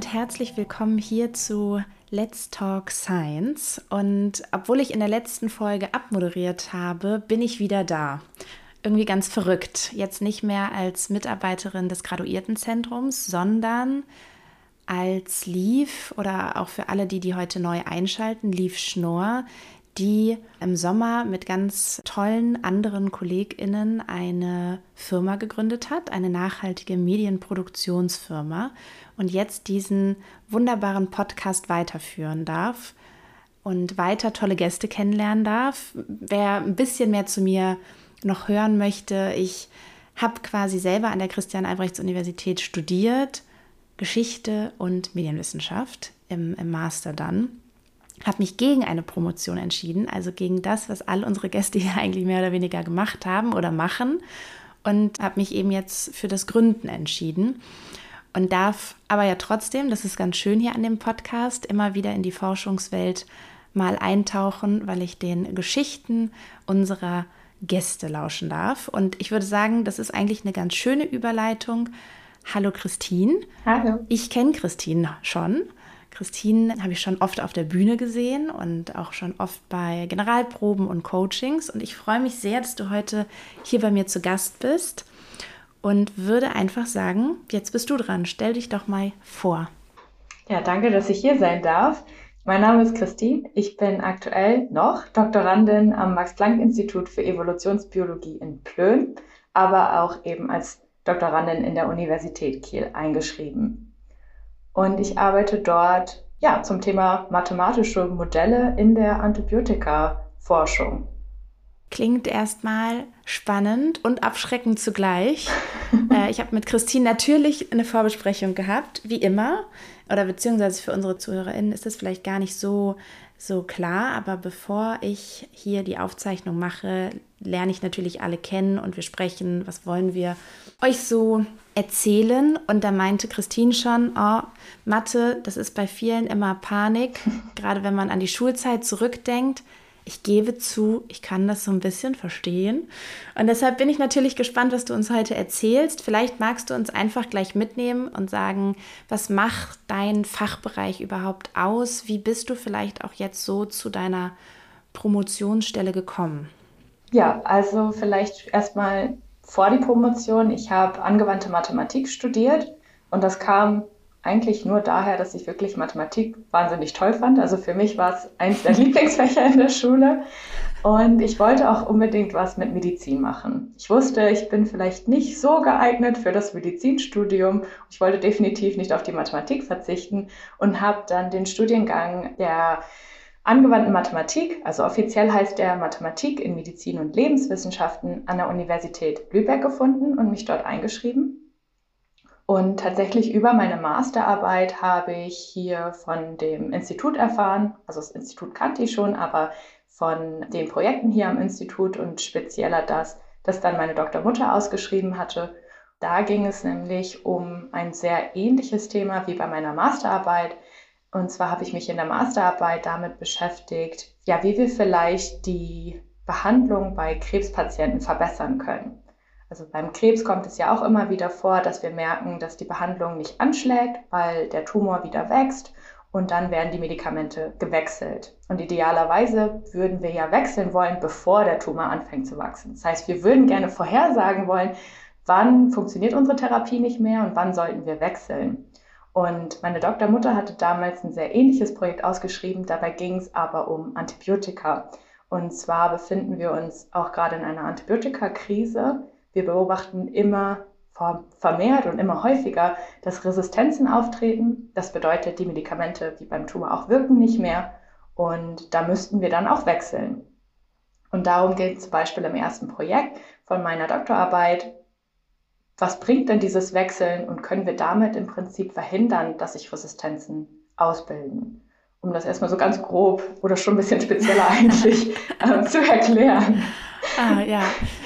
Und herzlich willkommen hier zu Let's Talk Science. Und obwohl ich in der letzten Folge abmoderiert habe, bin ich wieder da. Irgendwie ganz verrückt. Jetzt nicht mehr als Mitarbeiterin des Graduiertenzentrums, sondern als Lief oder auch für alle, die die heute neu einschalten, Lief Schnorr, die im Sommer mit ganz tollen anderen KollegInnen eine Firma gegründet hat, eine nachhaltige Medienproduktionsfirma und jetzt diesen wunderbaren Podcast weiterführen darf und weiter tolle Gäste kennenlernen darf. Wer ein bisschen mehr zu mir noch hören möchte, ich habe quasi selber an der Christian-Albrechts-Universität studiert, Geschichte und Medienwissenschaft im, im Master dann habe mich gegen eine Promotion entschieden, also gegen das, was all unsere Gäste hier eigentlich mehr oder weniger gemacht haben oder machen und habe mich eben jetzt für das Gründen entschieden und darf aber ja trotzdem, das ist ganz schön hier an dem Podcast, immer wieder in die Forschungswelt mal eintauchen, weil ich den Geschichten unserer Gäste lauschen darf. Und ich würde sagen, das ist eigentlich eine ganz schöne Überleitung. Hallo Christine. Hallo. Ich kenne Christine schon Christine habe ich schon oft auf der Bühne gesehen und auch schon oft bei Generalproben und Coachings. Und ich freue mich sehr, dass du heute hier bei mir zu Gast bist und würde einfach sagen, jetzt bist du dran. Stell dich doch mal vor. Ja, danke, dass ich hier sein darf. Mein Name ist Christine. Ich bin aktuell noch Doktorandin am Max-Planck-Institut für Evolutionsbiologie in Plön, aber auch eben als Doktorandin in der Universität Kiel eingeschrieben. Und ich arbeite dort ja, zum Thema mathematische Modelle in der Antibiotika-Forschung. Klingt erstmal spannend und abschreckend zugleich. äh, ich habe mit Christine natürlich eine Vorbesprechung gehabt, wie immer. Oder beziehungsweise für unsere ZuhörerInnen ist das vielleicht gar nicht so, so klar. Aber bevor ich hier die Aufzeichnung mache, lerne ich natürlich alle kennen und wir sprechen, was wollen wir euch so erzählen. Und da meinte Christine schon, oh, Mathe, das ist bei vielen immer Panik, gerade wenn man an die Schulzeit zurückdenkt. Ich gebe zu, ich kann das so ein bisschen verstehen. Und deshalb bin ich natürlich gespannt, was du uns heute erzählst. Vielleicht magst du uns einfach gleich mitnehmen und sagen, was macht dein Fachbereich überhaupt aus? Wie bist du vielleicht auch jetzt so zu deiner Promotionsstelle gekommen? Ja, also vielleicht erstmal vor die Promotion. Ich habe angewandte Mathematik studiert und das kam eigentlich nur daher, dass ich wirklich Mathematik wahnsinnig toll fand. Also für mich war es eins der Lieblingsfächer in der Schule. Und ich wollte auch unbedingt was mit Medizin machen. Ich wusste, ich bin vielleicht nicht so geeignet für das Medizinstudium. Ich wollte definitiv nicht auf die Mathematik verzichten und habe dann den Studiengang der angewandten Mathematik, also offiziell heißt der Mathematik in Medizin und Lebenswissenschaften an der Universität Lübeck gefunden und mich dort eingeschrieben. Und tatsächlich über meine Masterarbeit habe ich hier von dem Institut erfahren, also das Institut kannte ich schon, aber von den Projekten hier am Institut und spezieller das, das dann meine Doktormutter ausgeschrieben hatte. Da ging es nämlich um ein sehr ähnliches Thema wie bei meiner Masterarbeit, und zwar habe ich mich in der Masterarbeit damit beschäftigt, ja, wie wir vielleicht die Behandlung bei Krebspatienten verbessern können. Also beim Krebs kommt es ja auch immer wieder vor, dass wir merken, dass die Behandlung nicht anschlägt, weil der Tumor wieder wächst und dann werden die Medikamente gewechselt. Und idealerweise würden wir ja wechseln wollen, bevor der Tumor anfängt zu wachsen. Das heißt, wir würden gerne vorhersagen wollen, wann funktioniert unsere Therapie nicht mehr und wann sollten wir wechseln. Und meine Doktormutter hatte damals ein sehr ähnliches Projekt ausgeschrieben. Dabei ging es aber um Antibiotika. Und zwar befinden wir uns auch gerade in einer Antibiotikakrise. Wir beobachten immer vermehrt und immer häufiger, dass Resistenzen auftreten. Das bedeutet, die Medikamente wie beim Tumor auch wirken nicht mehr. Und da müssten wir dann auch wechseln. Und darum geht es zum Beispiel im ersten Projekt von meiner Doktorarbeit was bringt denn dieses Wechseln und können wir damit im Prinzip verhindern, dass sich Resistenzen ausbilden? Um das erstmal so ganz grob oder schon ein bisschen spezieller eigentlich äh, zu erklären. Ah, ja.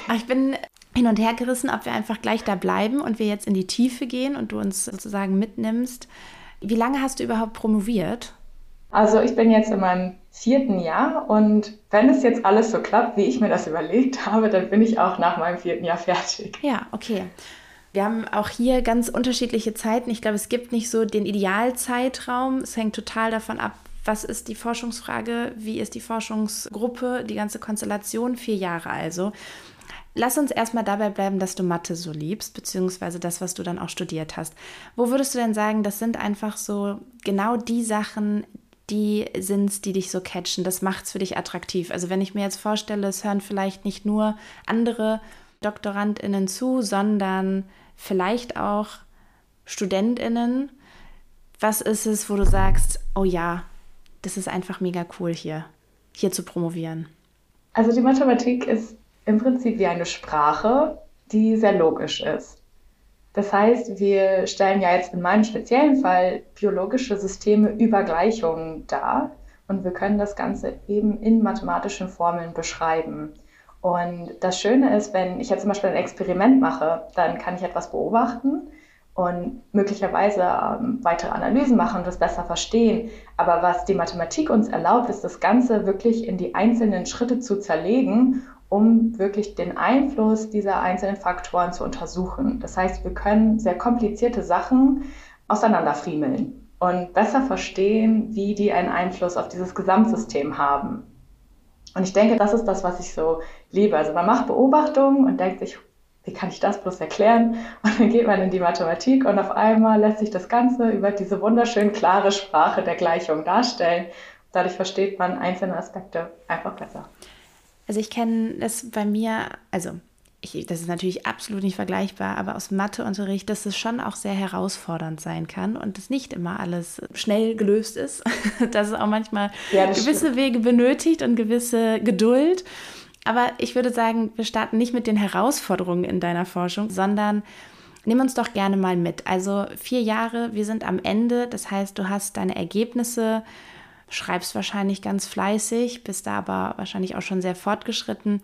Ach, ich bin hin und her gerissen, ob wir einfach gleich da bleiben und wir jetzt in die Tiefe gehen und du uns sozusagen mitnimmst. Wie lange hast du überhaupt promoviert? Also ich bin jetzt in meinem vierten Jahr und wenn es jetzt alles so klappt, wie ich mir das überlegt habe, dann bin ich auch nach meinem vierten Jahr fertig. Ja, okay. Wir haben auch hier ganz unterschiedliche Zeiten. Ich glaube, es gibt nicht so den Idealzeitraum. Es hängt total davon ab, was ist die Forschungsfrage, wie ist die Forschungsgruppe, die ganze Konstellation, vier Jahre also. Lass uns erstmal dabei bleiben, dass du Mathe so liebst, beziehungsweise das, was du dann auch studiert hast. Wo würdest du denn sagen, das sind einfach so genau die Sachen, die sind die dich so catchen. Das macht es für dich attraktiv. Also wenn ich mir jetzt vorstelle, es hören vielleicht nicht nur andere DoktorandInnen zu, sondern vielleicht auch StudentInnen. Was ist es, wo du sagst, oh ja, das ist einfach mega cool hier, hier zu promovieren? Also die Mathematik ist im Prinzip wie eine Sprache, die sehr logisch ist. Das heißt, wir stellen ja jetzt in meinem speziellen Fall biologische Systeme über Gleichungen dar und wir können das Ganze eben in mathematischen Formeln beschreiben. Und das Schöne ist, wenn ich jetzt zum Beispiel ein Experiment mache, dann kann ich etwas beobachten und möglicherweise ähm, weitere Analysen machen und das besser verstehen. Aber was die Mathematik uns erlaubt, ist das Ganze wirklich in die einzelnen Schritte zu zerlegen um wirklich den Einfluss dieser einzelnen Faktoren zu untersuchen. Das heißt, wir können sehr komplizierte Sachen auseinanderfriemeln und besser verstehen, wie die einen Einfluss auf dieses Gesamtsystem haben. Und ich denke, das ist das, was ich so liebe. Also man macht Beobachtungen und denkt sich, wie kann ich das bloß erklären? Und dann geht man in die Mathematik und auf einmal lässt sich das Ganze über diese wunderschön klare Sprache der Gleichung darstellen. Dadurch versteht man einzelne Aspekte einfach besser. Also ich kenne das bei mir, also ich, das ist natürlich absolut nicht vergleichbar, aber aus Matheunterricht, dass es schon auch sehr herausfordernd sein kann und dass nicht immer alles schnell gelöst ist, dass es auch manchmal ja, gewisse stimmt. Wege benötigt und gewisse Geduld. Aber ich würde sagen, wir starten nicht mit den Herausforderungen in deiner Forschung, sondern nimm uns doch gerne mal mit. Also vier Jahre, wir sind am Ende, das heißt, du hast deine Ergebnisse schreibst wahrscheinlich ganz fleißig, bist da aber wahrscheinlich auch schon sehr fortgeschritten.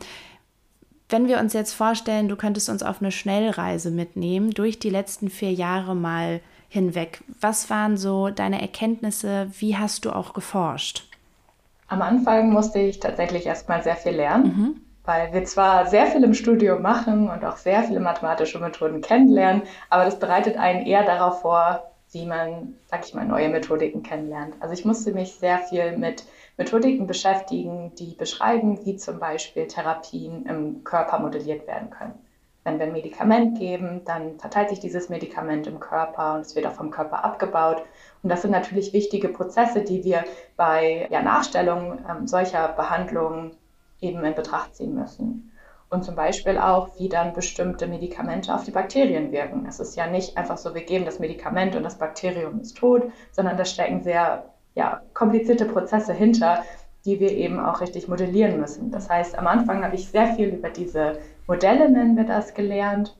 Wenn wir uns jetzt vorstellen, du könntest uns auf eine Schnellreise mitnehmen, durch die letzten vier Jahre mal hinweg, was waren so deine Erkenntnisse? Wie hast du auch geforscht? Am Anfang musste ich tatsächlich erstmal sehr viel lernen, mhm. weil wir zwar sehr viel im Studium machen und auch sehr viele mathematische Methoden kennenlernen, aber das bereitet einen eher darauf vor, wie man, sag ich mal, neue Methodiken kennenlernt. Also ich musste mich sehr viel mit Methodiken beschäftigen, die beschreiben, wie zum Beispiel Therapien im Körper modelliert werden können. Wenn wir ein Medikament geben, dann verteilt sich dieses Medikament im Körper und es wird auch vom Körper abgebaut. Und das sind natürlich wichtige Prozesse, die wir bei ja, Nachstellung ähm, solcher Behandlungen eben in Betracht ziehen müssen und zum Beispiel auch, wie dann bestimmte Medikamente auf die Bakterien wirken. Es ist ja nicht einfach so, wir geben das Medikament und das Bakterium ist tot, sondern da stecken sehr ja, komplizierte Prozesse hinter, die wir eben auch richtig modellieren müssen. Das heißt, am Anfang habe ich sehr viel über diese Modelle, nennen wir das, gelernt,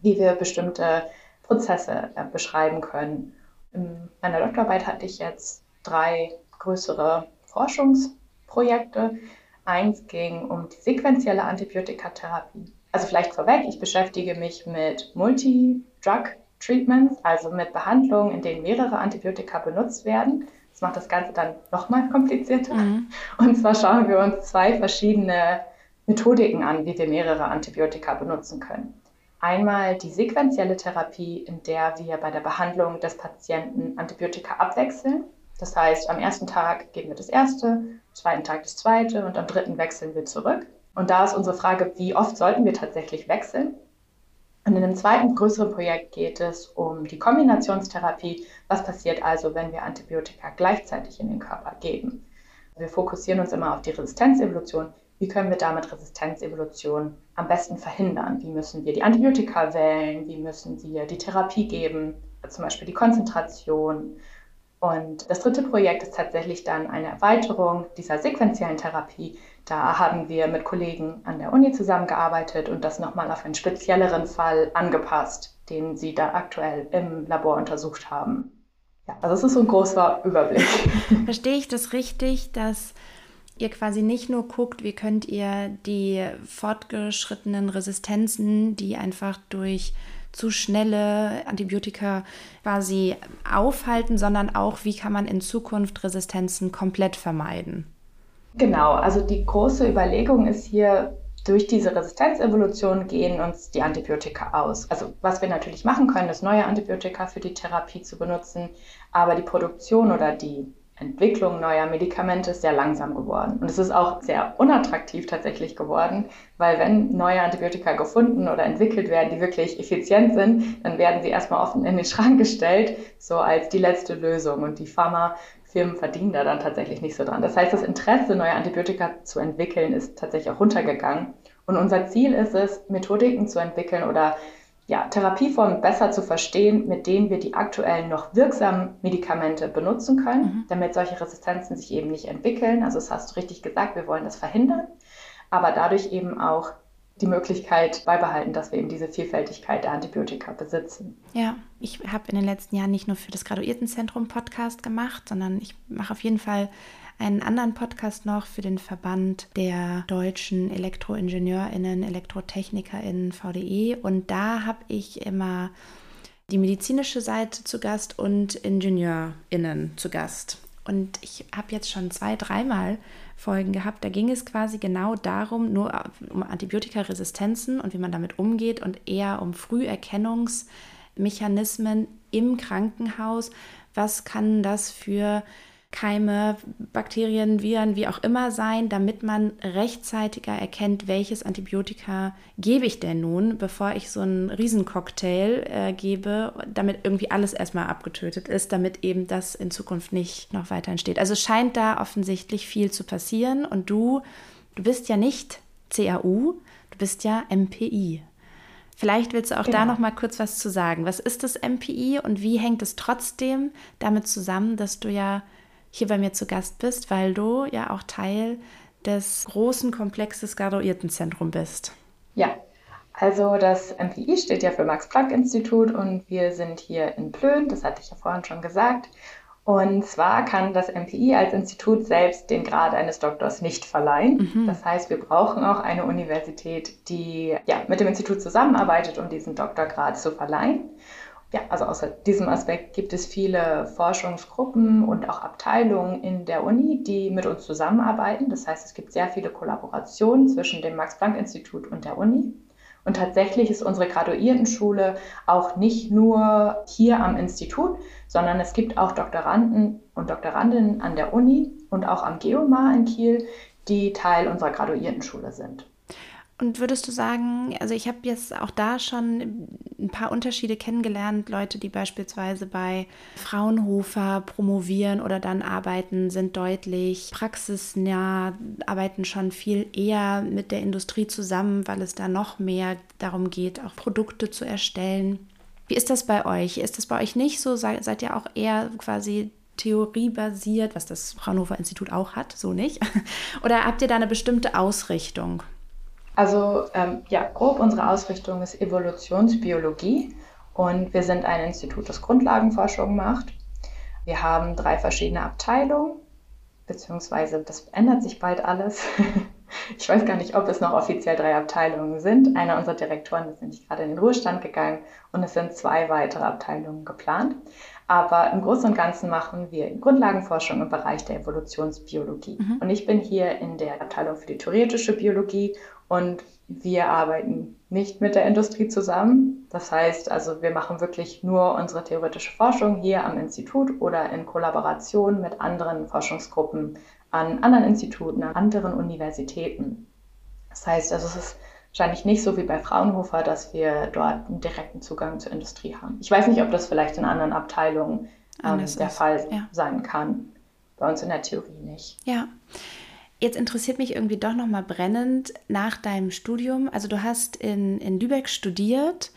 wie wir bestimmte Prozesse äh, beschreiben können. In meiner Doktorarbeit hatte ich jetzt drei größere Forschungsprojekte, Eins ging um die sequentielle Antibiotikatherapie. Also vielleicht vorweg, ich beschäftige mich mit Multi-Drug-Treatments, also mit Behandlungen, in denen mehrere Antibiotika benutzt werden. Das macht das Ganze dann nochmal komplizierter. Mhm. Und zwar schauen wir uns zwei verschiedene Methodiken an, wie wir mehrere Antibiotika benutzen können. Einmal die sequentielle Therapie, in der wir bei der Behandlung des Patienten Antibiotika abwechseln. Das heißt, am ersten Tag geben wir das erste, am zweiten Tag das zweite und am dritten wechseln wir zurück. Und da ist unsere Frage, wie oft sollten wir tatsächlich wechseln? Und in dem zweiten größeren Projekt geht es um die Kombinationstherapie. Was passiert also, wenn wir Antibiotika gleichzeitig in den Körper geben? Wir fokussieren uns immer auf die Resistenzevolution. Wie können wir damit Resistenzevolution am besten verhindern? Wie müssen wir die Antibiotika wählen? Wie müssen wir die Therapie geben? Zum Beispiel die Konzentration. Und das dritte Projekt ist tatsächlich dann eine Erweiterung dieser sequentiellen Therapie. Da haben wir mit Kollegen an der Uni zusammengearbeitet und das nochmal auf einen spezielleren Fall angepasst, den sie da aktuell im Labor untersucht haben. Ja, also es ist so ein großer Überblick. Verstehe ich das richtig, dass ihr quasi nicht nur guckt, wie könnt ihr die fortgeschrittenen Resistenzen, die einfach durch zu schnelle Antibiotika quasi aufhalten, sondern auch, wie kann man in Zukunft Resistenzen komplett vermeiden? Genau, also die große Überlegung ist hier, durch diese Resistenzevolution gehen uns die Antibiotika aus. Also was wir natürlich machen können, ist neue Antibiotika für die Therapie zu benutzen, aber die Produktion oder die Entwicklung neuer Medikamente ist sehr langsam geworden. Und es ist auch sehr unattraktiv tatsächlich geworden, weil wenn neue Antibiotika gefunden oder entwickelt werden, die wirklich effizient sind, dann werden sie erstmal offen in den Schrank gestellt, so als die letzte Lösung. Und die Pharmafirmen verdienen da dann tatsächlich nicht so dran. Das heißt, das Interesse, neue Antibiotika zu entwickeln, ist tatsächlich auch runtergegangen. Und unser Ziel ist es, Methodiken zu entwickeln oder ja, Therapieformen besser zu verstehen, mit denen wir die aktuellen noch wirksamen Medikamente benutzen können, mhm. damit solche Resistenzen sich eben nicht entwickeln. Also das hast du richtig gesagt, wir wollen das verhindern, aber dadurch eben auch die Möglichkeit beibehalten, dass wir eben diese Vielfältigkeit der Antibiotika besitzen. Ja, ich habe in den letzten Jahren nicht nur für das Graduiertenzentrum Podcast gemacht, sondern ich mache auf jeden Fall einen anderen Podcast noch für den Verband der deutschen Elektroingenieurinnen, Elektrotechnikerinnen VDE. Und da habe ich immer die medizinische Seite zu Gast und Ingenieurinnen zu Gast. Und ich habe jetzt schon zwei, dreimal Folgen gehabt. Da ging es quasi genau darum, nur um Antibiotikaresistenzen und wie man damit umgeht und eher um Früherkennungsmechanismen im Krankenhaus. Was kann das für Keime, Bakterien, Viren, wie auch immer sein, damit man rechtzeitiger erkennt, welches Antibiotika gebe ich denn nun, bevor ich so einen Riesencocktail äh, gebe, damit irgendwie alles erstmal abgetötet ist, damit eben das in Zukunft nicht noch weiter entsteht. Also scheint da offensichtlich viel zu passieren und du, du bist ja nicht CAU, du bist ja MPI. Vielleicht willst du auch genau. da noch mal kurz was zu sagen. Was ist das MPI und wie hängt es trotzdem damit zusammen, dass du ja hier bei mir zu Gast bist, weil du ja auch Teil des großen Komplexes Graduiertenzentrum bist. Ja, also das MPI steht ja für Max-Planck-Institut und wir sind hier in Plön, das hatte ich ja vorhin schon gesagt. Und zwar kann das MPI als Institut selbst den Grad eines Doktors nicht verleihen. Mhm. Das heißt, wir brauchen auch eine Universität, die ja, mit dem Institut zusammenarbeitet, um diesen Doktorgrad zu verleihen ja, also außer diesem Aspekt gibt es viele Forschungsgruppen und auch Abteilungen in der Uni, die mit uns zusammenarbeiten. Das heißt, es gibt sehr viele Kollaborationen zwischen dem Max-Planck-Institut und der Uni. Und tatsächlich ist unsere Graduiertenschule auch nicht nur hier am Institut, sondern es gibt auch Doktoranden und Doktorandinnen an der Uni und auch am Geomar in Kiel, die Teil unserer Graduiertenschule sind. Und würdest du sagen, also ich habe jetzt auch da schon ein paar Unterschiede kennengelernt, Leute, die beispielsweise bei Fraunhofer promovieren oder dann arbeiten, sind deutlich praxisnah, arbeiten schon viel eher mit der Industrie zusammen, weil es da noch mehr darum geht, auch Produkte zu erstellen. Wie ist das bei euch? Ist das bei euch nicht so? Seid ihr auch eher quasi theoriebasiert, was das Fraunhofer Institut auch hat, so nicht? Oder habt ihr da eine bestimmte Ausrichtung? Also ähm, ja, grob unsere Ausrichtung ist Evolutionsbiologie und wir sind ein Institut, das Grundlagenforschung macht. Wir haben drei verschiedene Abteilungen, beziehungsweise das ändert sich bald alles. ich weiß gar nicht, ob es noch offiziell drei Abteilungen sind. Einer unserer Direktoren ist nämlich gerade in den Ruhestand gegangen und es sind zwei weitere Abteilungen geplant. Aber im Großen und Ganzen machen wir Grundlagenforschung im Bereich der Evolutionsbiologie. Mhm. Und ich bin hier in der Abteilung für die theoretische Biologie und wir arbeiten nicht mit der Industrie zusammen. Das heißt, also wir machen wirklich nur unsere theoretische Forschung hier am Institut oder in Kollaboration mit anderen Forschungsgruppen an anderen Instituten, an anderen Universitäten. Das heißt, also es ist wahrscheinlich nicht so wie bei Fraunhofer, dass wir dort einen direkten Zugang zur Industrie haben. Ich weiß nicht, ob das vielleicht in anderen Abteilungen ähm, der ist. Fall ja. sein kann. Bei uns in der Theorie nicht. Ja. Jetzt interessiert mich irgendwie doch noch mal brennend nach deinem Studium. Also du hast in, in Lübeck studiert.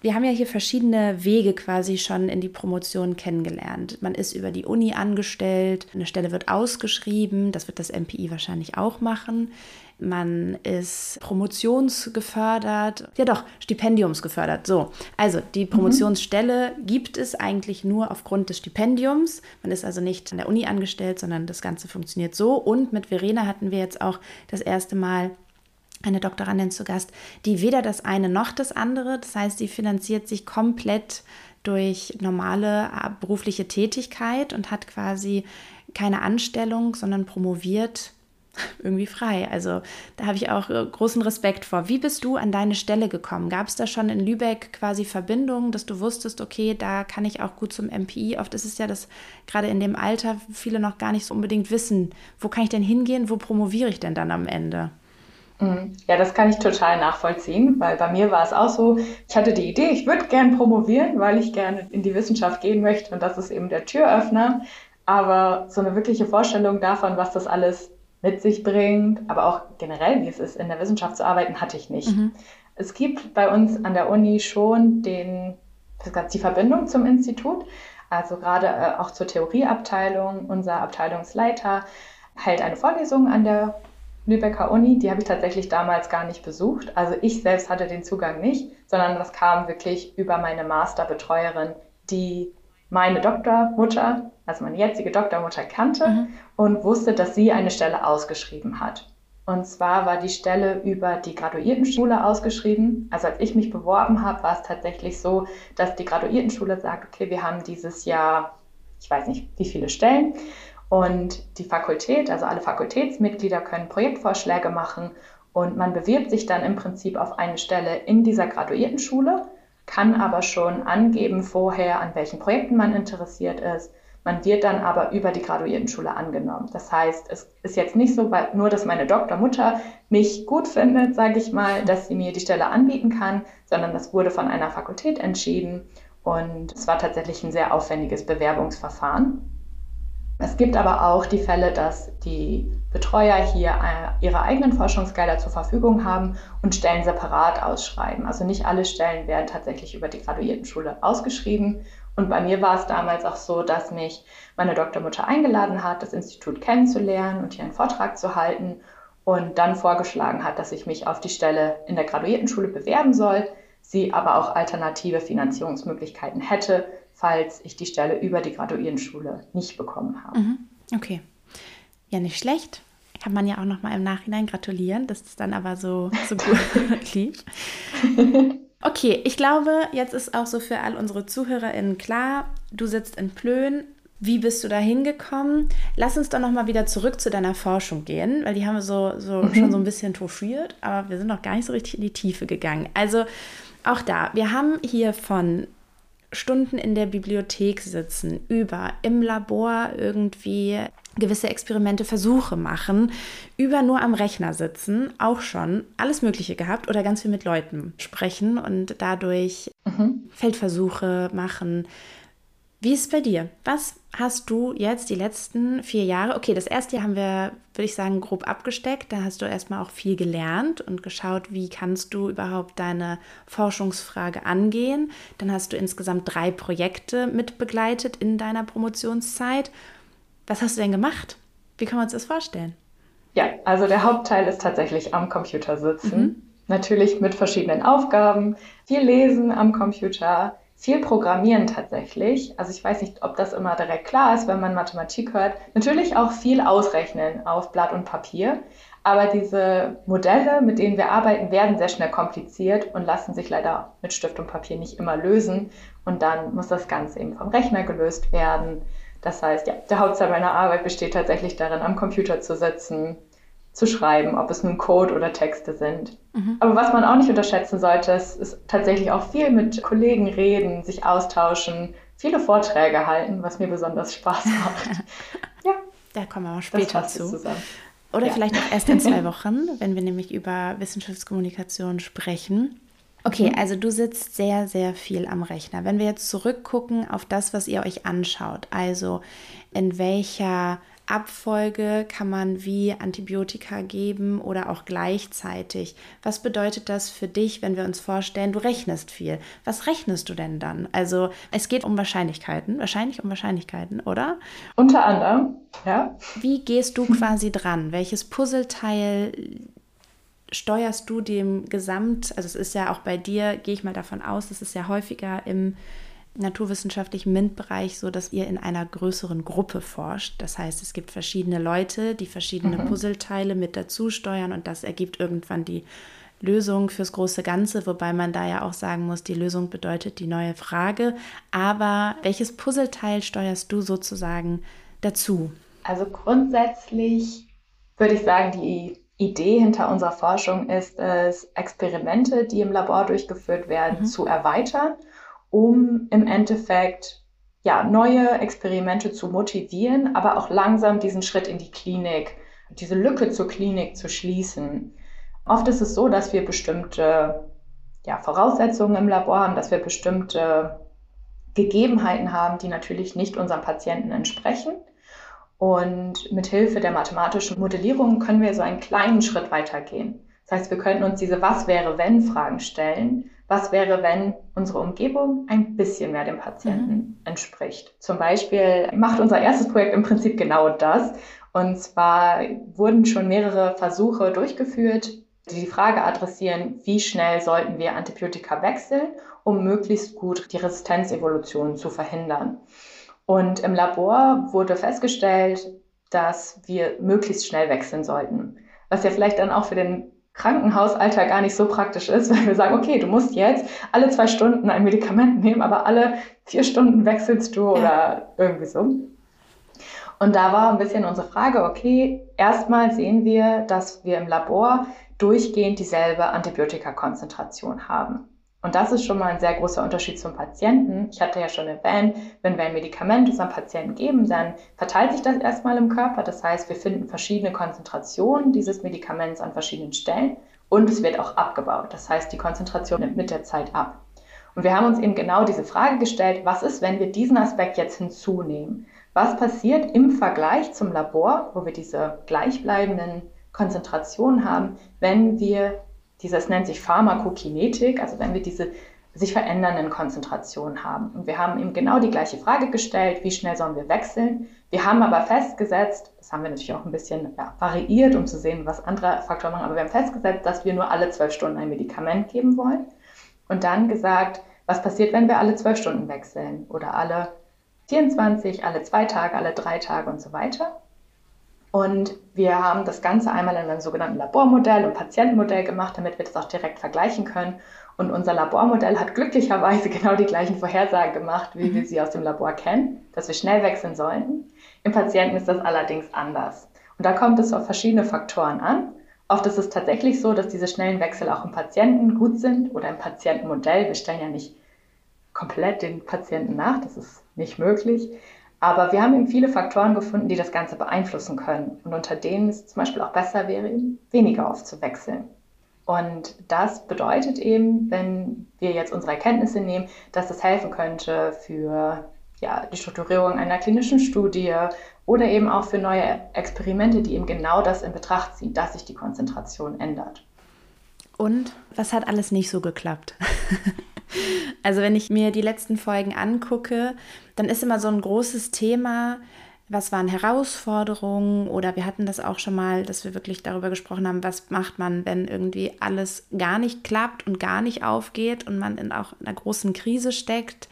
Wir haben ja hier verschiedene Wege quasi schon in die Promotion kennengelernt. Man ist über die Uni angestellt, eine Stelle wird ausgeschrieben, das wird das MPI wahrscheinlich auch machen man ist promotionsgefördert, ja doch, stipendiumsgefördert. So, also die Promotionsstelle mhm. gibt es eigentlich nur aufgrund des Stipendiums. Man ist also nicht an der Uni angestellt, sondern das Ganze funktioniert so. Und mit Verena hatten wir jetzt auch das erste Mal eine Doktorandin zu Gast, die weder das eine noch das andere, das heißt, sie finanziert sich komplett durch normale äh, berufliche Tätigkeit und hat quasi keine Anstellung, sondern promoviert irgendwie frei. Also da habe ich auch äh, großen Respekt vor. Wie bist du an deine Stelle gekommen? Gab es da schon in Lübeck quasi Verbindungen, dass du wusstest, okay, da kann ich auch gut zum MPI? Oft ist es ja, dass gerade in dem Alter viele noch gar nicht so unbedingt wissen, wo kann ich denn hingehen, wo promoviere ich denn dann am Ende? Mhm. Ja, das kann ich total nachvollziehen, weil bei mir war es auch so, ich hatte die Idee, ich würde gern promovieren, weil ich gerne in die Wissenschaft gehen möchte und das ist eben der Türöffner. Aber so eine wirkliche Vorstellung davon, was das alles mit sich bringt, aber auch generell, wie es ist, in der Wissenschaft zu arbeiten, hatte ich nicht. Mhm. Es gibt bei uns an der Uni schon den, die Verbindung zum Institut, also gerade äh, auch zur Theorieabteilung. Unser Abteilungsleiter hält eine Vorlesung an der Lübecker Uni, die habe ich tatsächlich damals gar nicht besucht. Also ich selbst hatte den Zugang nicht, sondern das kam wirklich über meine Masterbetreuerin, die meine Doktormutter, also meine jetzige Doktormutter kannte mhm. und wusste, dass sie eine Stelle ausgeschrieben hat. Und zwar war die Stelle über die Graduiertenschule ausgeschrieben. Also als ich mich beworben habe, war es tatsächlich so, dass die Graduiertenschule sagt, okay, wir haben dieses Jahr, ich weiß nicht, wie viele Stellen. Und die Fakultät, also alle Fakultätsmitglieder können Projektvorschläge machen und man bewirbt sich dann im Prinzip auf eine Stelle in dieser Graduiertenschule kann aber schon angeben vorher, an welchen Projekten man interessiert ist. Man wird dann aber über die Graduiertenschule angenommen. Das heißt, es ist jetzt nicht so, nur dass meine Doktormutter mich gut findet, sage ich mal, dass sie mir die Stelle anbieten kann, sondern das wurde von einer Fakultät entschieden und es war tatsächlich ein sehr aufwendiges Bewerbungsverfahren. Es gibt aber auch die Fälle, dass die Betreuer hier äh, ihre eigenen Forschungsgelder zur Verfügung haben und Stellen separat ausschreiben. Also nicht alle Stellen werden tatsächlich über die Graduiertenschule ausgeschrieben. Und bei mir war es damals auch so, dass mich meine Doktormutter eingeladen hat, das Institut kennenzulernen und hier einen Vortrag zu halten und dann vorgeschlagen hat, dass ich mich auf die Stelle in der Graduiertenschule bewerben soll, sie aber auch alternative Finanzierungsmöglichkeiten hätte, falls ich die Stelle über die Graduiertenschule nicht bekommen habe. Mhm. Okay. Ja, nicht schlecht. Kann man ja auch noch mal im Nachhinein gratulieren, dass es dann aber so, so gut lief. Okay, ich glaube, jetzt ist auch so für all unsere ZuhörerInnen klar, du sitzt in Plön. Wie bist du da hingekommen? Lass uns doch noch mal wieder zurück zu deiner Forschung gehen, weil die haben wir so, so mhm. schon so ein bisschen touchiert, aber wir sind noch gar nicht so richtig in die Tiefe gegangen. Also auch da, wir haben hier von Stunden in der Bibliothek sitzen, über im Labor irgendwie gewisse Experimente, Versuche machen, über nur am Rechner sitzen, auch schon alles Mögliche gehabt oder ganz viel mit Leuten sprechen und dadurch mhm. Feldversuche machen, wie ist es bei dir? Was hast du jetzt die letzten vier Jahre? Okay, das erste Jahr haben wir, würde ich sagen, grob abgesteckt. Da hast du erstmal auch viel gelernt und geschaut, wie kannst du überhaupt deine Forschungsfrage angehen. Dann hast du insgesamt drei Projekte mitbegleitet in deiner Promotionszeit. Was hast du denn gemacht? Wie kann man uns das vorstellen? Ja, also der Hauptteil ist tatsächlich am Computer sitzen. Mhm. Natürlich mit verschiedenen Aufgaben, viel lesen am Computer, viel Programmieren tatsächlich. Also ich weiß nicht, ob das immer direkt klar ist, wenn man Mathematik hört. Natürlich auch viel ausrechnen auf Blatt und Papier. Aber diese Modelle, mit denen wir arbeiten, werden sehr schnell kompliziert und lassen sich leider mit Stift und Papier nicht immer lösen. Und dann muss das Ganze eben vom Rechner gelöst werden. Das heißt, ja, der Hauptteil meiner Arbeit besteht tatsächlich darin, am Computer zu sitzen, zu schreiben, ob es nun Code oder Texte sind. Mhm. Aber was man auch nicht unterschätzen sollte, ist, ist tatsächlich auch viel mit Kollegen reden, sich austauschen, viele Vorträge halten, was mir besonders Spaß macht. ja. Da kommen wir auch später zu. Oder ja. vielleicht auch erst in zwei Wochen, wenn wir nämlich über Wissenschaftskommunikation sprechen. Okay, mhm. also du sitzt sehr, sehr viel am Rechner. Wenn wir jetzt zurückgucken auf das, was ihr euch anschaut, also in welcher Abfolge kann man wie Antibiotika geben oder auch gleichzeitig. Was bedeutet das für dich, wenn wir uns vorstellen, du rechnest viel? Was rechnest du denn dann? Also es geht um Wahrscheinlichkeiten, wahrscheinlich um Wahrscheinlichkeiten, oder? Unter anderem, ja. Wie gehst du quasi dran? Welches Puzzleteil steuerst du dem Gesamt, also es ist ja auch bei dir, gehe ich mal davon aus, es ist ja häufiger im naturwissenschaftlichen MINT-Bereich so, dass ihr in einer größeren Gruppe forscht. Das heißt, es gibt verschiedene Leute, die verschiedene mhm. Puzzleteile mit dazu steuern und das ergibt irgendwann die Lösung fürs große Ganze, wobei man da ja auch sagen muss, die Lösung bedeutet die neue Frage. Aber welches Puzzleteil steuerst du sozusagen dazu? Also grundsätzlich Würde ich sagen, die Idee hinter unserer Forschung ist es, Experimente, die im Labor durchgeführt werden, mhm. zu erweitern, um im Endeffekt ja, neue Experimente zu motivieren, aber auch langsam diesen Schritt in die Klinik, diese Lücke zur Klinik zu schließen. Oft ist es so, dass wir bestimmte ja, Voraussetzungen im Labor haben, dass wir bestimmte Gegebenheiten haben, die natürlich nicht unserem Patienten entsprechen. Und mit Hilfe der mathematischen Modellierung können wir so einen kleinen Schritt weitergehen. Das heißt, wir könnten uns diese Was wäre wenn Fragen stellen. Was wäre, wenn unsere Umgebung ein bisschen mehr dem Patienten mhm. entspricht? Zum Beispiel macht unser erstes Projekt im Prinzip genau das. Und zwar wurden schon mehrere Versuche durchgeführt, die die Frage adressieren, wie schnell sollten wir Antibiotika wechseln, um möglichst gut die Resistenzevolution zu verhindern. Und im Labor wurde festgestellt, dass wir möglichst schnell wechseln sollten. Was ja vielleicht dann auch für den Krankenhausalltag gar nicht so praktisch ist, weil wir sagen, okay, du musst jetzt alle zwei Stunden ein Medikament nehmen, aber alle vier Stunden wechselst du oder irgendwie so. Und da war ein bisschen unsere Frage, okay, erstmal sehen wir, dass wir im Labor durchgehend dieselbe Antibiotikakonzentration haben. Und das ist schon mal ein sehr großer Unterschied zum Patienten. Ich hatte ja schon erwähnt, wenn wir ein Medikament unserem Patienten geben, dann verteilt sich das erstmal im Körper. Das heißt, wir finden verschiedene Konzentrationen dieses Medikaments an verschiedenen Stellen und es wird auch abgebaut. Das heißt, die Konzentration nimmt mit der Zeit ab. Und wir haben uns eben genau diese Frage gestellt, was ist, wenn wir diesen Aspekt jetzt hinzunehmen? Was passiert im Vergleich zum Labor, wo wir diese gleichbleibenden Konzentrationen haben, wenn wir dieses nennt sich Pharmakokinetik, also wenn wir diese sich verändernden Konzentrationen haben. Und wir haben ihm genau die gleiche Frage gestellt, wie schnell sollen wir wechseln. Wir haben aber festgesetzt, das haben wir natürlich auch ein bisschen ja, variiert, um zu sehen, was andere Faktoren machen, aber wir haben festgesetzt, dass wir nur alle zwölf Stunden ein Medikament geben wollen. Und dann gesagt, was passiert, wenn wir alle zwölf Stunden wechseln oder alle 24, alle zwei Tage, alle drei Tage und so weiter. Und wir haben das Ganze einmal in einem sogenannten Labormodell und Patientenmodell gemacht, damit wir das auch direkt vergleichen können. Und unser Labormodell hat glücklicherweise genau die gleichen Vorhersagen gemacht, wie mhm. wir sie aus dem Labor kennen, dass wir schnell wechseln sollten. Im Patienten ist das allerdings anders. Und da kommt es auf verschiedene Faktoren an. Oft ist es tatsächlich so, dass diese schnellen Wechsel auch im Patienten gut sind oder im Patientenmodell. Wir stellen ja nicht komplett den Patienten nach, das ist nicht möglich. Aber wir haben eben viele Faktoren gefunden, die das Ganze beeinflussen können. Und unter denen es zum Beispiel auch besser wäre, weniger aufzuwechseln. Und das bedeutet eben, wenn wir jetzt unsere Erkenntnisse nehmen, dass es helfen könnte für ja, die Strukturierung einer klinischen Studie oder eben auch für neue Experimente, die eben genau das in Betracht ziehen, dass sich die Konzentration ändert. Und was hat alles nicht so geklappt? Also wenn ich mir die letzten Folgen angucke, dann ist immer so ein großes Thema, was waren Herausforderungen oder wir hatten das auch schon mal, dass wir wirklich darüber gesprochen haben, was macht man, wenn irgendwie alles gar nicht klappt und gar nicht aufgeht und man in auch einer großen Krise steckt.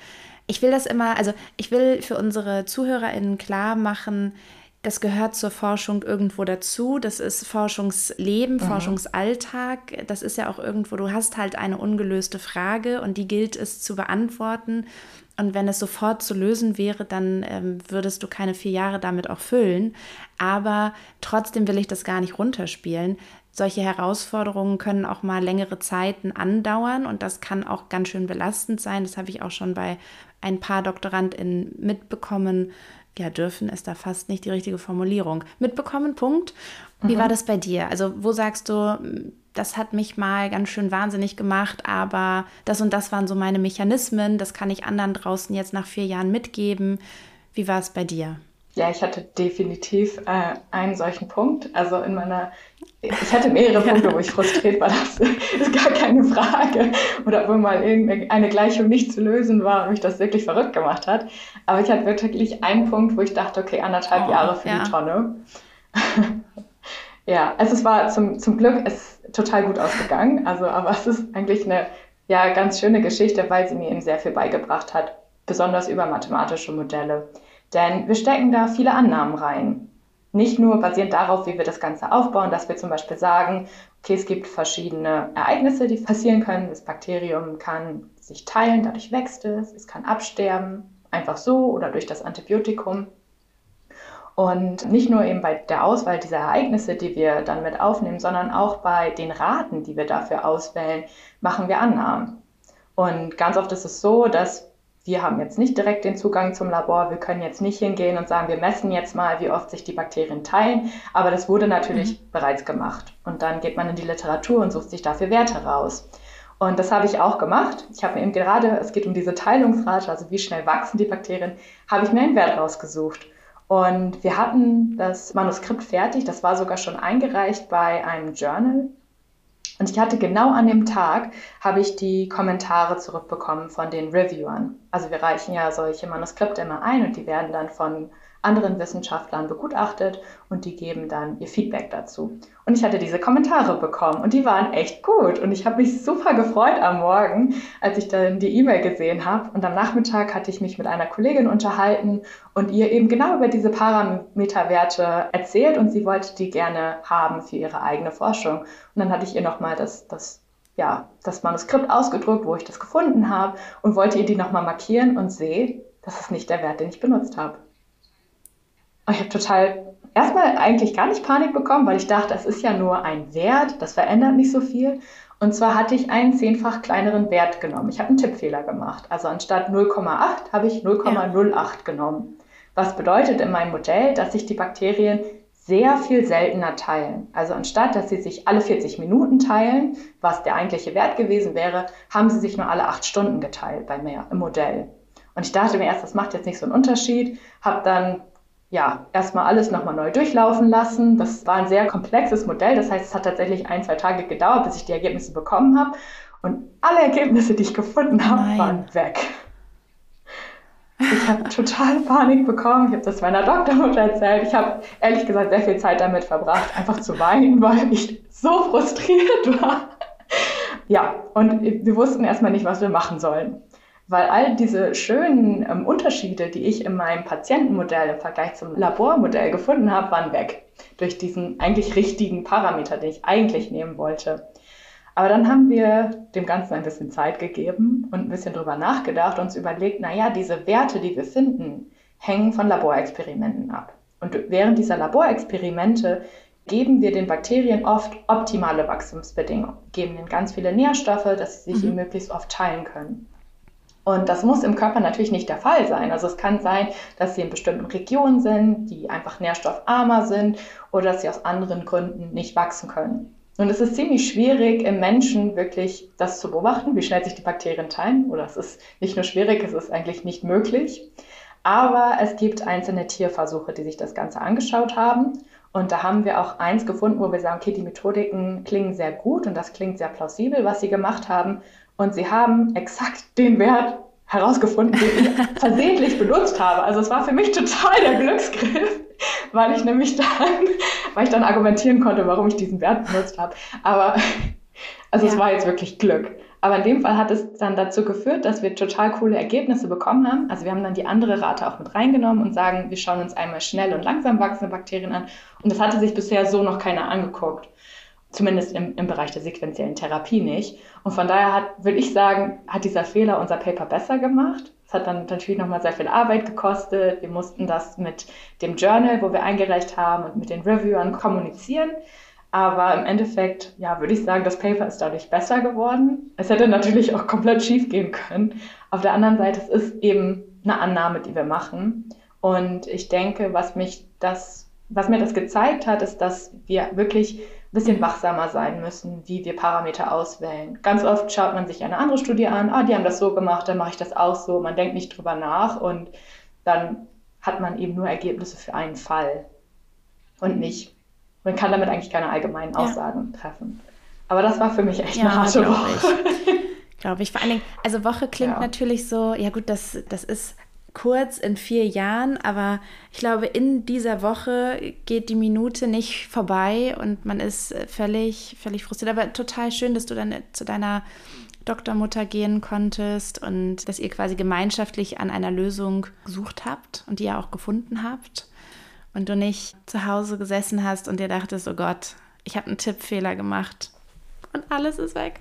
Ich will das immer, also ich will für unsere ZuhörerInnen klar machen, das gehört zur Forschung irgendwo dazu. Das ist Forschungsleben, mhm. Forschungsalltag. Das ist ja auch irgendwo, du hast halt eine ungelöste Frage und die gilt es zu beantworten. Und wenn es sofort zu lösen wäre, dann ähm, würdest du keine vier Jahre damit auch füllen. Aber trotzdem will ich das gar nicht runterspielen. Solche Herausforderungen können auch mal längere Zeiten andauern und das kann auch ganz schön belastend sein. Das habe ich auch schon bei ein paar DoktorandInnen mitbekommen ja, dürfen ist da fast nicht die richtige Formulierung. Mitbekommen, Punkt. Wie mhm. war das bei dir? Also, wo sagst du, das hat mich mal ganz schön wahnsinnig gemacht, aber das und das waren so meine Mechanismen, das kann ich anderen draußen jetzt nach vier Jahren mitgeben. Wie war es bei dir? Ja, ich hatte definitiv äh, einen solchen Punkt. Also in meiner, ich hatte mehrere Punkte, wo ich frustriert war. Das ist gar keine Frage. Oder wo mal irgendeine Gleichung nicht zu lösen war und mich das wirklich verrückt gemacht hat. Aber ich hatte wirklich einen Punkt, wo ich dachte, okay, anderthalb oh, Jahre für ja. die Tonne. ja, also es war zum, zum Glück es total gut ausgegangen. Also, aber es ist eigentlich eine ja, ganz schöne Geschichte, weil sie mir eben sehr viel beigebracht hat, besonders über mathematische Modelle. Denn wir stecken da viele Annahmen rein. Nicht nur basierend darauf, wie wir das Ganze aufbauen, dass wir zum Beispiel sagen, okay, es gibt verschiedene Ereignisse, die passieren können. Das Bakterium kann sich teilen, dadurch wächst es, es kann absterben, einfach so oder durch das Antibiotikum. Und nicht nur eben bei der Auswahl dieser Ereignisse, die wir dann mit aufnehmen, sondern auch bei den Raten, die wir dafür auswählen, machen wir Annahmen. Und ganz oft ist es so, dass wir haben jetzt nicht direkt den Zugang zum Labor, wir können jetzt nicht hingehen und sagen, wir messen jetzt mal, wie oft sich die Bakterien teilen, aber das wurde natürlich mhm. bereits gemacht. Und dann geht man in die Literatur und sucht sich dafür Werte raus. Und das habe ich auch gemacht. Ich habe mir eben gerade, es geht um diese Teilungsrate, also wie schnell wachsen die Bakterien, habe ich mir einen Wert rausgesucht. Und wir hatten das Manuskript fertig, das war sogar schon eingereicht bei einem Journal. Und ich hatte genau an dem Tag, habe ich die Kommentare zurückbekommen von den Reviewern. Also wir reichen ja solche Manuskripte immer ein und die werden dann von anderen Wissenschaftlern begutachtet und die geben dann ihr Feedback dazu. Und ich hatte diese Kommentare bekommen und die waren echt gut und ich habe mich super gefreut am Morgen, als ich dann die E-Mail gesehen habe und am Nachmittag hatte ich mich mit einer Kollegin unterhalten und ihr eben genau über diese Parameterwerte erzählt und sie wollte die gerne haben für ihre eigene Forschung. Und dann hatte ich ihr nochmal das, das ja, das Manuskript ausgedruckt, wo ich das gefunden habe und wollte ihr die nochmal markieren und sehe, das ist nicht der Wert, den ich benutzt habe. Und ich habe total erstmal eigentlich gar nicht Panik bekommen, weil ich dachte, es ist ja nur ein Wert, das verändert nicht so viel. Und zwar hatte ich einen zehnfach kleineren Wert genommen. Ich habe einen Tippfehler gemacht. Also anstatt 0,8 habe ich 0,08 ja. genommen. Was bedeutet in meinem Modell, dass sich die Bakterien sehr viel seltener teilen. Also anstatt, dass sie sich alle 40 Minuten teilen, was der eigentliche Wert gewesen wäre, haben sie sich nur alle acht Stunden geteilt bei mir im Modell. Und ich dachte mir erst, das macht jetzt nicht so einen Unterschied, habe dann ja, erstmal alles nochmal neu durchlaufen lassen. Das war ein sehr komplexes Modell. Das heißt, es hat tatsächlich ein, zwei Tage gedauert, bis ich die Ergebnisse bekommen habe. Und alle Ergebnisse, die ich gefunden habe, Nein. waren weg. Ich habe total Panik bekommen. Ich habe das meiner Doktormutter erzählt. Ich habe ehrlich gesagt sehr viel Zeit damit verbracht, einfach zu weinen, weil ich so frustriert war. Ja, und wir wussten erstmal nicht, was wir machen sollen weil all diese schönen ähm, Unterschiede, die ich in meinem Patientenmodell im Vergleich zum Labormodell gefunden habe, waren weg durch diesen eigentlich richtigen Parameter, den ich eigentlich nehmen wollte. Aber dann haben wir dem Ganzen ein bisschen Zeit gegeben und ein bisschen drüber nachgedacht und uns überlegt, naja, diese Werte, die wir finden, hängen von Laborexperimenten ab. Und während dieser Laborexperimente geben wir den Bakterien oft optimale Wachstumsbedingungen, geben ihnen ganz viele Nährstoffe, dass sie sich mhm. möglichst oft teilen können. Und das muss im Körper natürlich nicht der Fall sein. Also es kann sein, dass sie in bestimmten Regionen sind, die einfach nährstoffarmer sind oder dass sie aus anderen Gründen nicht wachsen können. Und es ist ziemlich schwierig im Menschen wirklich das zu beobachten, wie schnell sich die Bakterien teilen. Oder es ist nicht nur schwierig, es ist eigentlich nicht möglich. Aber es gibt einzelne Tierversuche, die sich das Ganze angeschaut haben. Und da haben wir auch eins gefunden, wo wir sagen, okay, die Methodiken klingen sehr gut und das klingt sehr plausibel, was sie gemacht haben. Und sie haben exakt den Wert herausgefunden, den ich versehentlich benutzt habe. Also es war für mich total der Glücksgriff, weil ich nämlich dann, weil ich dann argumentieren konnte, warum ich diesen Wert benutzt habe. Aber also ja. es war jetzt wirklich Glück. Aber in dem Fall hat es dann dazu geführt, dass wir total coole Ergebnisse bekommen haben. Also wir haben dann die andere Rate auch mit reingenommen und sagen, wir schauen uns einmal schnell und langsam wachsende Bakterien an. Und das hatte sich bisher so noch keiner angeguckt zumindest im, im Bereich der sequenziellen Therapie nicht. Und von daher hat, würde ich sagen, hat dieser Fehler unser Paper besser gemacht. Es hat dann natürlich nochmal sehr viel Arbeit gekostet. Wir mussten das mit dem Journal, wo wir eingereicht haben, und mit den Reviewern kommunizieren. Aber im Endeffekt, ja, würde ich sagen, das Paper ist dadurch besser geworden. Es hätte natürlich auch komplett schief gehen können. Auf der anderen Seite, es ist eben eine Annahme, die wir machen. Und ich denke, was mich das, was mir das gezeigt hat, ist, dass wir wirklich bisschen wachsamer sein müssen, wie wir Parameter auswählen. Ganz oft schaut man sich eine andere Studie an, ah, die haben das so gemacht, dann mache ich das auch so. Man denkt nicht drüber nach und dann hat man eben nur Ergebnisse für einen Fall und nicht. Man kann damit eigentlich keine allgemeinen Aussagen ja. treffen. Aber das war für mich echt ja, eine harte Woche. Glaube ich. Vor allen Dingen, also Woche klingt ja. natürlich so, ja gut, das, das ist kurz in vier Jahren, aber ich glaube, in dieser Woche geht die Minute nicht vorbei und man ist völlig, völlig frustriert. Aber total schön, dass du dann zu deiner Doktormutter gehen konntest und dass ihr quasi gemeinschaftlich an einer Lösung gesucht habt und die ja auch gefunden habt und du nicht zu Hause gesessen hast und dir dachtest, oh Gott, ich habe einen Tippfehler gemacht und alles ist weg.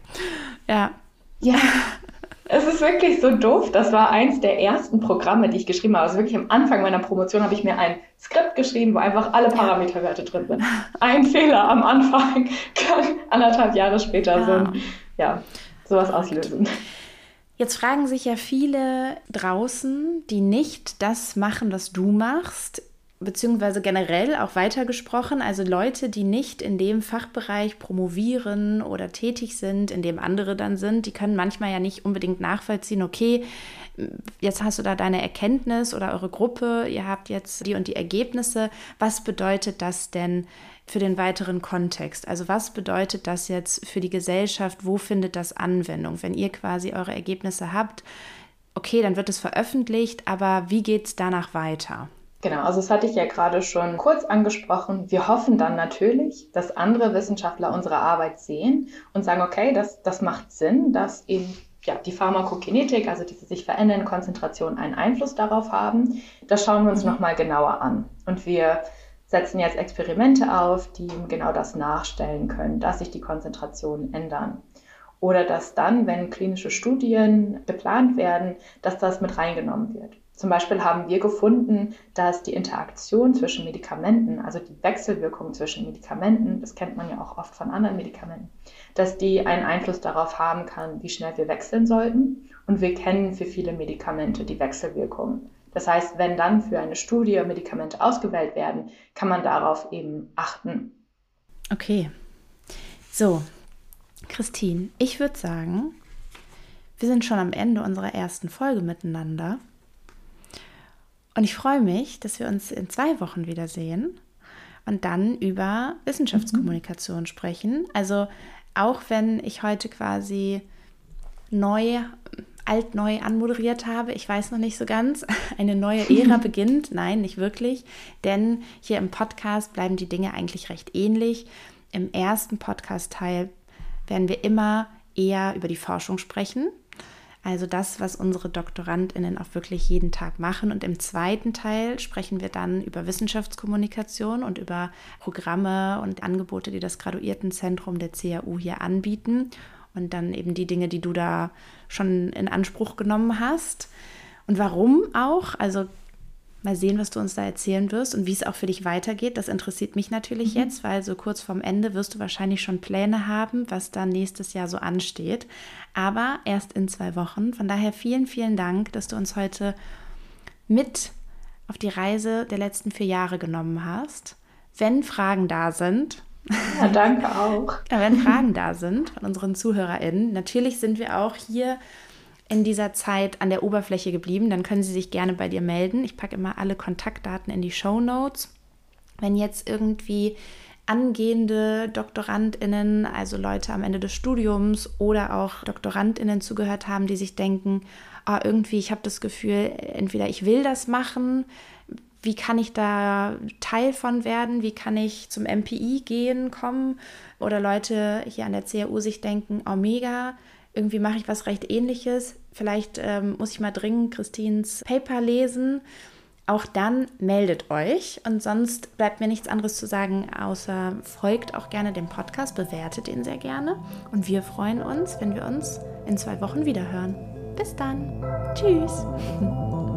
Ja. Ja, Es ist wirklich so doof. Das war eins der ersten Programme, die ich geschrieben habe. Also wirklich am Anfang meiner Promotion habe ich mir ein Skript geschrieben, wo einfach alle Parameterwerte drin sind. Ein Fehler am Anfang kann anderthalb Jahre später ja. so ja, sowas auslösen. Jetzt fragen sich ja viele draußen, die nicht das machen, was du machst, beziehungsweise generell auch weitergesprochen, also Leute, die nicht in dem Fachbereich promovieren oder tätig sind, in dem andere dann sind, die können manchmal ja nicht unbedingt nachvollziehen, okay, jetzt hast du da deine Erkenntnis oder eure Gruppe, ihr habt jetzt die und die Ergebnisse, was bedeutet das denn für den weiteren Kontext? Also was bedeutet das jetzt für die Gesellschaft, wo findet das Anwendung, wenn ihr quasi eure Ergebnisse habt? Okay, dann wird es veröffentlicht, aber wie geht es danach weiter? Genau, also das hatte ich ja gerade schon kurz angesprochen. Wir hoffen dann natürlich, dass andere Wissenschaftler unsere Arbeit sehen und sagen, okay, das, das macht Sinn, dass eben ja, die Pharmakokinetik, also diese sich verändernden Konzentrationen, einen Einfluss darauf haben. Das schauen wir uns mhm. nochmal genauer an. Und wir setzen jetzt Experimente auf, die genau das nachstellen können, dass sich die Konzentrationen ändern. Oder dass dann, wenn klinische Studien geplant werden, dass das mit reingenommen wird. Zum Beispiel haben wir gefunden, dass die Interaktion zwischen Medikamenten, also die Wechselwirkung zwischen Medikamenten, das kennt man ja auch oft von anderen Medikamenten, dass die einen Einfluss darauf haben kann, wie schnell wir wechseln sollten. Und wir kennen für viele Medikamente die Wechselwirkung. Das heißt, wenn dann für eine Studie Medikamente ausgewählt werden, kann man darauf eben achten. Okay. So, Christine, ich würde sagen, wir sind schon am Ende unserer ersten Folge miteinander. Und ich freue mich, dass wir uns in zwei Wochen wiedersehen und dann über Wissenschaftskommunikation mhm. sprechen. Also auch wenn ich heute quasi neu, alt-neu anmoderiert habe, ich weiß noch nicht so ganz, eine neue Ära beginnt. Nein, nicht wirklich, denn hier im Podcast bleiben die Dinge eigentlich recht ähnlich. Im ersten Podcast-Teil werden wir immer eher über die Forschung sprechen. Also das, was unsere Doktorandinnen auch wirklich jeden Tag machen. Und im zweiten Teil sprechen wir dann über Wissenschaftskommunikation und über Programme und Angebote, die das Graduiertenzentrum der CAU hier anbieten. Und dann eben die Dinge, die du da schon in Anspruch genommen hast. Und warum auch? Also Mal sehen, was du uns da erzählen wirst und wie es auch für dich weitergeht. Das interessiert mich natürlich mhm. jetzt, weil so kurz vorm Ende wirst du wahrscheinlich schon Pläne haben, was dann nächstes Jahr so ansteht. Aber erst in zwei Wochen. Von daher vielen, vielen Dank, dass du uns heute mit auf die Reise der letzten vier Jahre genommen hast. Wenn Fragen da sind, ja, danke auch. Wenn Fragen da sind von unseren ZuhörerInnen, natürlich sind wir auch hier in dieser Zeit an der Oberfläche geblieben, dann können Sie sich gerne bei dir melden. Ich packe immer alle Kontaktdaten in die Show Notes. Wenn jetzt irgendwie angehende DoktorandInnen, also Leute am Ende des Studiums oder auch DoktorandInnen zugehört haben, die sich denken, ah, irgendwie, ich habe das Gefühl, entweder ich will das machen, wie kann ich da Teil von werden, wie kann ich zum MPI gehen, kommen oder Leute hier an der CAU sich denken, oh mega, irgendwie mache ich was recht ähnliches. Vielleicht ähm, muss ich mal dringend Christines Paper lesen. Auch dann meldet euch und sonst bleibt mir nichts anderes zu sagen, außer folgt auch gerne dem Podcast, bewertet ihn sehr gerne und wir freuen uns, wenn wir uns in zwei Wochen wieder hören. Bis dann. Tschüss.